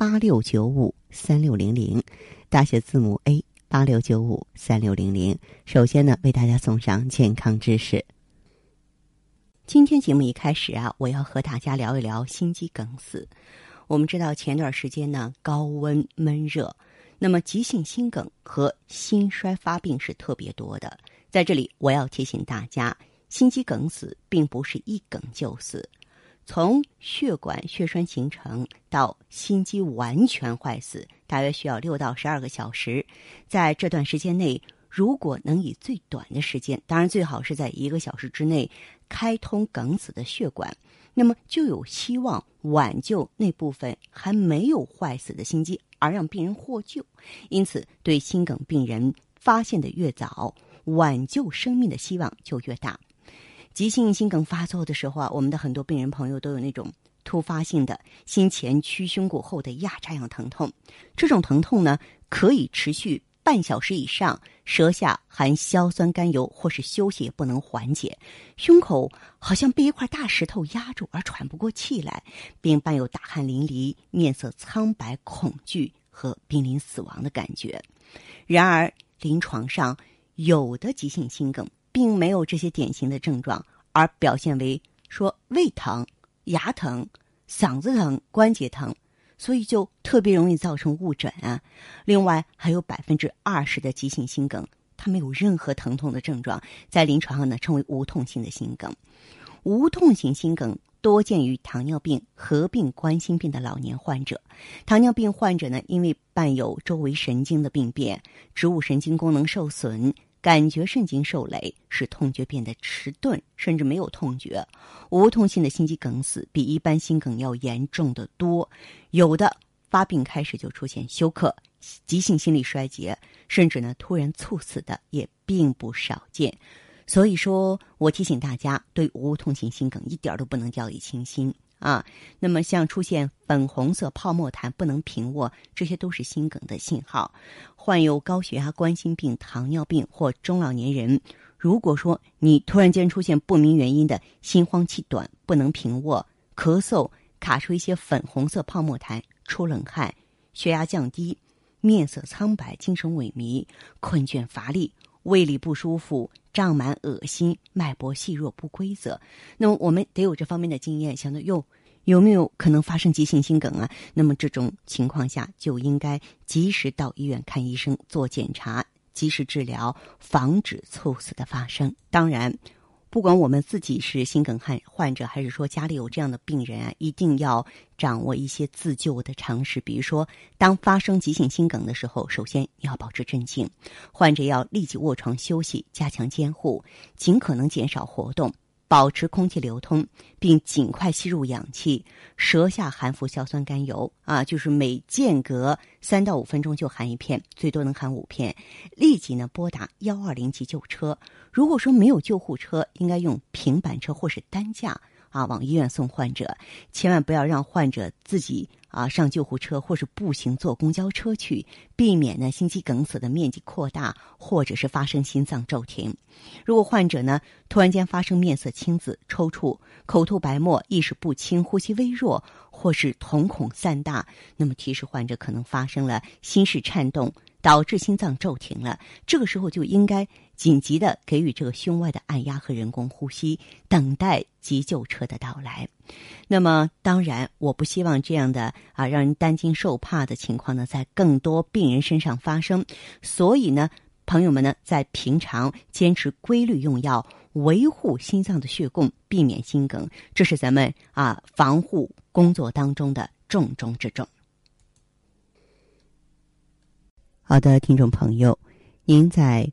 八六九五三六零零，大写字母 A 八六九五三六零零。首先呢，为大家送上健康知识。今天节目一开始啊，我要和大家聊一聊心肌梗死。我们知道前段时间呢，高温闷热，那么急性心梗和心衰发病是特别多的。在这里，我要提醒大家，心肌梗死并不是一梗就死。从血管血栓形成到心肌完全坏死，大约需要六到十二个小时。在这段时间内，如果能以最短的时间，当然最好是在一个小时之内开通梗死的血管，那么就有希望挽救那部分还没有坏死的心肌，而让病人获救。因此，对心梗病人发现的越早，挽救生命的希望就越大。急性心梗发作的时候啊，我们的很多病人朋友都有那种突发性的心前屈胸骨后的压榨样疼痛。这种疼痛呢，可以持续半小时以上，舌下含硝酸甘油，或是休息也不能缓解。胸口好像被一块大石头压住而喘不过气来，并伴有大汗淋漓、面色苍白、恐惧和濒临死亡的感觉。然而，临床上有的急性心梗。并没有这些典型的症状，而表现为说胃疼、牙疼、嗓子疼、关节疼，所以就特别容易造成误诊啊。另外，还有百分之二十的急性心梗，它没有任何疼痛的症状，在临床上呢称为无痛性的心梗。无痛型心梗多见于糖尿病合并冠心病的老年患者。糖尿病患者呢，因为伴有周围神经的病变，植物神经功能受损。感觉神经受累，使痛觉变得迟钝，甚至没有痛觉。无痛性的心肌梗死比一般心梗要严重的多，有的发病开始就出现休克、急性心力衰竭，甚至呢突然猝死的也并不少见。所以说我提醒大家，对无痛性心梗一点都不能掉以轻心。啊，那么像出现粉红色泡沫痰、不能平卧，这些都是心梗的信号。患有高血压、冠心病、糖尿病或中老年人，如果说你突然间出现不明原因的心慌气短、不能平卧、咳嗽、卡出一些粉红色泡沫痰、出冷汗、血压降低、面色苍白、精神萎靡、困倦乏力、胃里不舒服、胀满、恶心、脉搏细弱不规则，那么我们得有这方面的经验，想到哟。有没有可能发生急性心梗啊？那么这种情况下就应该及时到医院看医生做检查，及时治疗，防止猝死的发生。当然，不管我们自己是心梗患患者，还是说家里有这样的病人啊，一定要掌握一些自救的常识。比如说，当发生急性心梗的时候，首先你要保持镇静，患者要立即卧床休息，加强监护，尽可能减少活动。保持空气流通，并尽快吸入氧气。舌下含服硝酸甘油啊，就是每间隔三到五分钟就含一片，最多能含五片。立即呢拨打幺二零急救车。如果说没有救护车，应该用平板车或是担架啊往医院送患者。千万不要让患者自己。啊，上救护车或是步行坐公交车去，避免呢心肌梗死的面积扩大，或者是发生心脏骤停。如果患者呢突然间发生面色青紫、抽搐、口吐白沫、意识不清、呼吸微弱，或是瞳孔散大，那么提示患者可能发生了心室颤动。导致心脏骤停了，这个时候就应该紧急的给予这个胸外的按压和人工呼吸，等待急救车的到来。那么，当然，我不希望这样的啊让人担惊受怕的情况呢，在更多病人身上发生。所以呢，朋友们呢，在平常坚持规律用药，维护心脏的血供，避免心梗，这是咱们啊防护工作当中的重中之重。好的，听众朋友，您在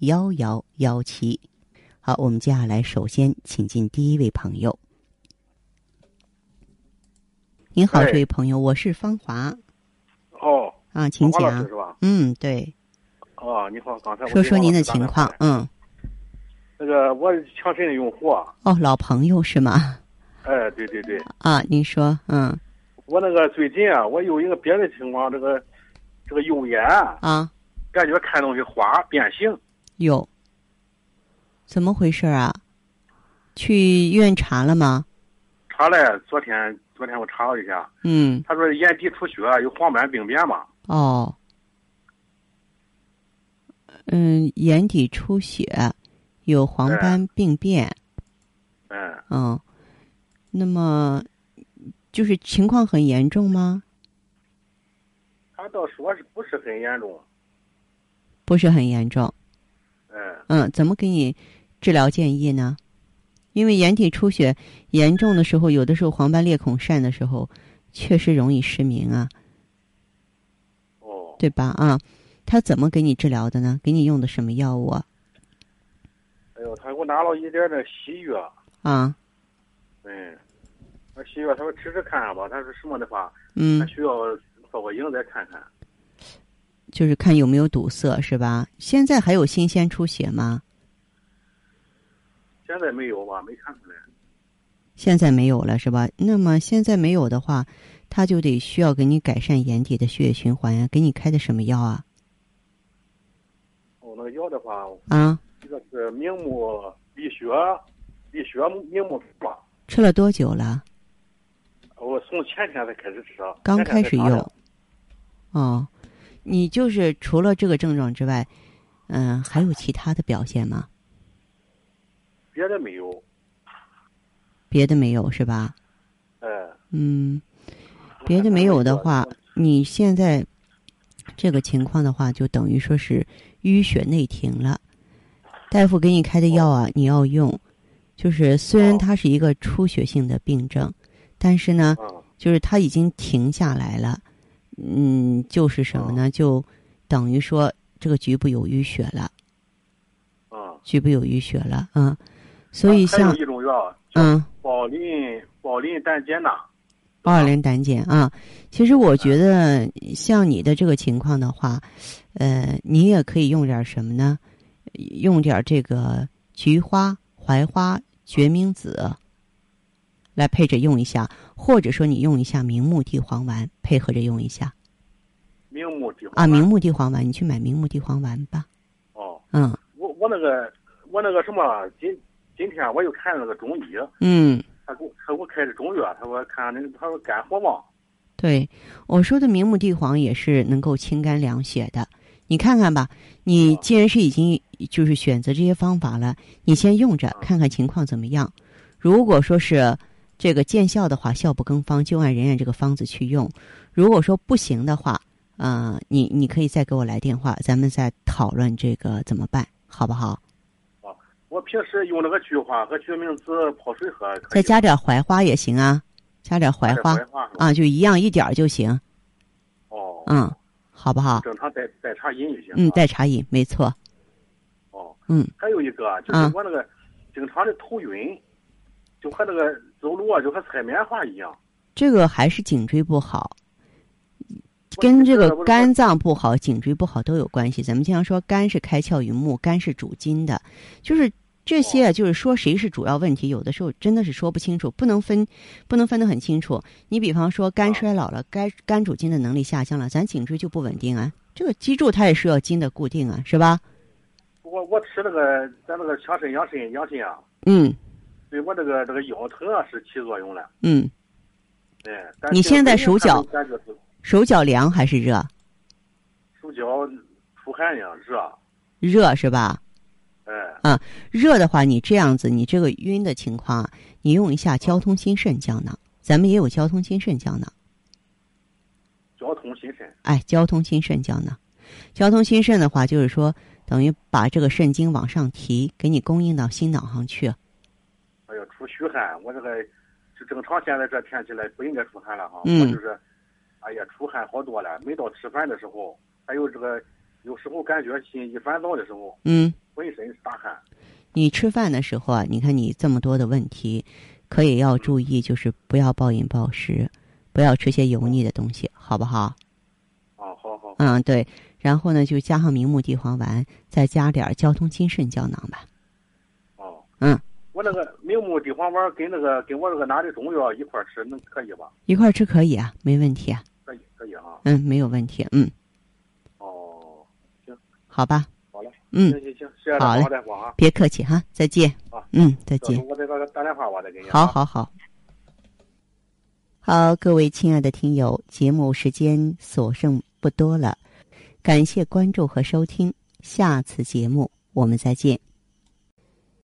幺幺幺七。好，我们接下来首先请进第一位朋友。您好，哎这位朋友，我是芳华哦，啊，请讲。是吧？嗯，对，哦，你好，刚才我说说您的情况嗯，那个我是强肾的用户啊，哦，老朋友是吗？哎，对对对，啊，您说，嗯我那个最近啊，我有一个别的情况，这个这个右眼啊，感觉看东西花变形，有，怎么回事啊？去医院查了吗？查了，昨天昨天我查了一下，嗯，他说眼底出血，有黄斑病变嘛，哦，嗯，眼底出血，有黄斑病变，嗯，嗯，那么就是情况很严重吗？他倒说是不是很严重，不是很严重，嗯，嗯，怎么给你治疗建议呢？因为眼底出血严重的时候，有的时候黄斑裂孔疝的时候，确实容易失明啊，哦，对吧？啊，他怎么给你治疗的呢？给你用的什么药物啊？哎呦，他给我拿了一点那西药，啊，嗯，那西药他说吃吃看吧，他说什么的话，嗯他，需要照个影再看看。就是看有没有堵塞，是吧？现在还有新鲜出血吗？现在没有吧？没看出来。现在没有了，是吧？那么现在没有的话，他就得需要给你改善眼底的血液循环呀。给你开的什么药啊？哦，那个药的话，啊，一个是明目利血，利血明目吧。吃了多久了？我从前天才开始吃，刚开始用。哦，你就是除了这个症状之外，嗯、还有其他的表现吗？别的没有。别的没有是吧？哎，嗯，别的没有的话，你现在这个情况的话，就等于说是淤血内停了。大夫给你开的药啊，你要用。就是虽然哦它是一个出血性的病症，但是呢，嗯，就是它已经停下来了。嗯，就是什么呢？就等于说这个局部有淤血了，啊，局部有淤血了。嗯，所以像一种药嗯。保林保林胆碱钠。保尔林胆碱啊，其实我觉得像你的这个情况的话，呃，你也可以用点什么呢？用点这个菊花、槐花、决明子来配着用一下，或者说你用一下明目地黄丸，配合着用一下明目地黄啊。丸明目地黄丸，你去买明目地黄丸吧。哦，嗯我我那个我那个什么，今今天我又看那个中医，嗯，他给我他给我开的中药，他说看那个他说肝火旺。对，我说的明目地黄也是能够清肝凉血的。你看看吧，你哦既然是已经就是选择这些方法了，你先用着嗯看看情况怎么样。如果说是这个见效的话，效不更方，就按人家这个方子去用。如果说不行的话，呃，你你可以再给我来电话，咱们再讨论这个怎么办，好不好？啊我平时用那个菊花和决明子泡水喝，再加点槐花也行啊，加点槐花啊，就一样一点就行，哦，嗯，好不好？正常代代茶饮就行。嗯，啊代茶饮没错，哦，嗯。还有一个就是啊我那个经常的头晕，就和那个走路啊，就和踩棉花一样。这个还是颈椎不好，跟这个肝脏不好、颈椎不好都有关系。咱们经常说肝是开窍于目，肝是主筋的，就是这些啊，就是说谁是主要问题，有的时候真的是说不清楚，不能分，不能分得很清楚。你比方说肝衰老了，肝肝主筋的能力下降了，咱颈椎就不稳定啊。这个脊柱它也需要筋的固定啊，是吧？我我吃那个咱那个强肾养肾养肾啊，嗯对我这个这个腰疼啊是起作用了。嗯，对，但你现在手脚手脚凉还是热？手脚出汗呀，热。热是吧？哎，热的话，你这样子，你这个晕的情况啊，你用一下交通心肾胶囊，咱们也有交通心肾胶囊，交通心肾。哎，交通心肾胶囊，交通心肾的话，就是说等于把这个肾经往上提，给你供应到心脑上去。虚汗，我这个是正常，现在这天气来不应该出汗了哈。嗯我就是，哎呀，出汗好多了。每到吃饭的时候，还有这个有时候感觉心一烦躁的时候，嗯，浑身是大汗。你吃饭的时候啊，你看你这么多的问题，可以要注意，就是不要暴饮暴食，不要吃些油腻的东西，好不好？啊，好好。嗯，对。然后呢，就加上明目地黄丸，再加点儿交通金肾胶囊吧。哦。嗯。我那个明目地黄丸跟那个跟我这个拿的中药一块儿吃，能可以吧？一块儿吃可以啊，没问题啊。可以，可以啊。嗯，没有问题。嗯，哦，行，好吧。好嘞。嗯行，行行，谢谢好嘞王大夫啊。别客气哈，再见。啊。嗯，再见到时候。我再给他打电话，我再给你啊。好好好。好，各位亲爱的听友，节目时间所剩不多了，感谢关注和收听，下次节目我们再见。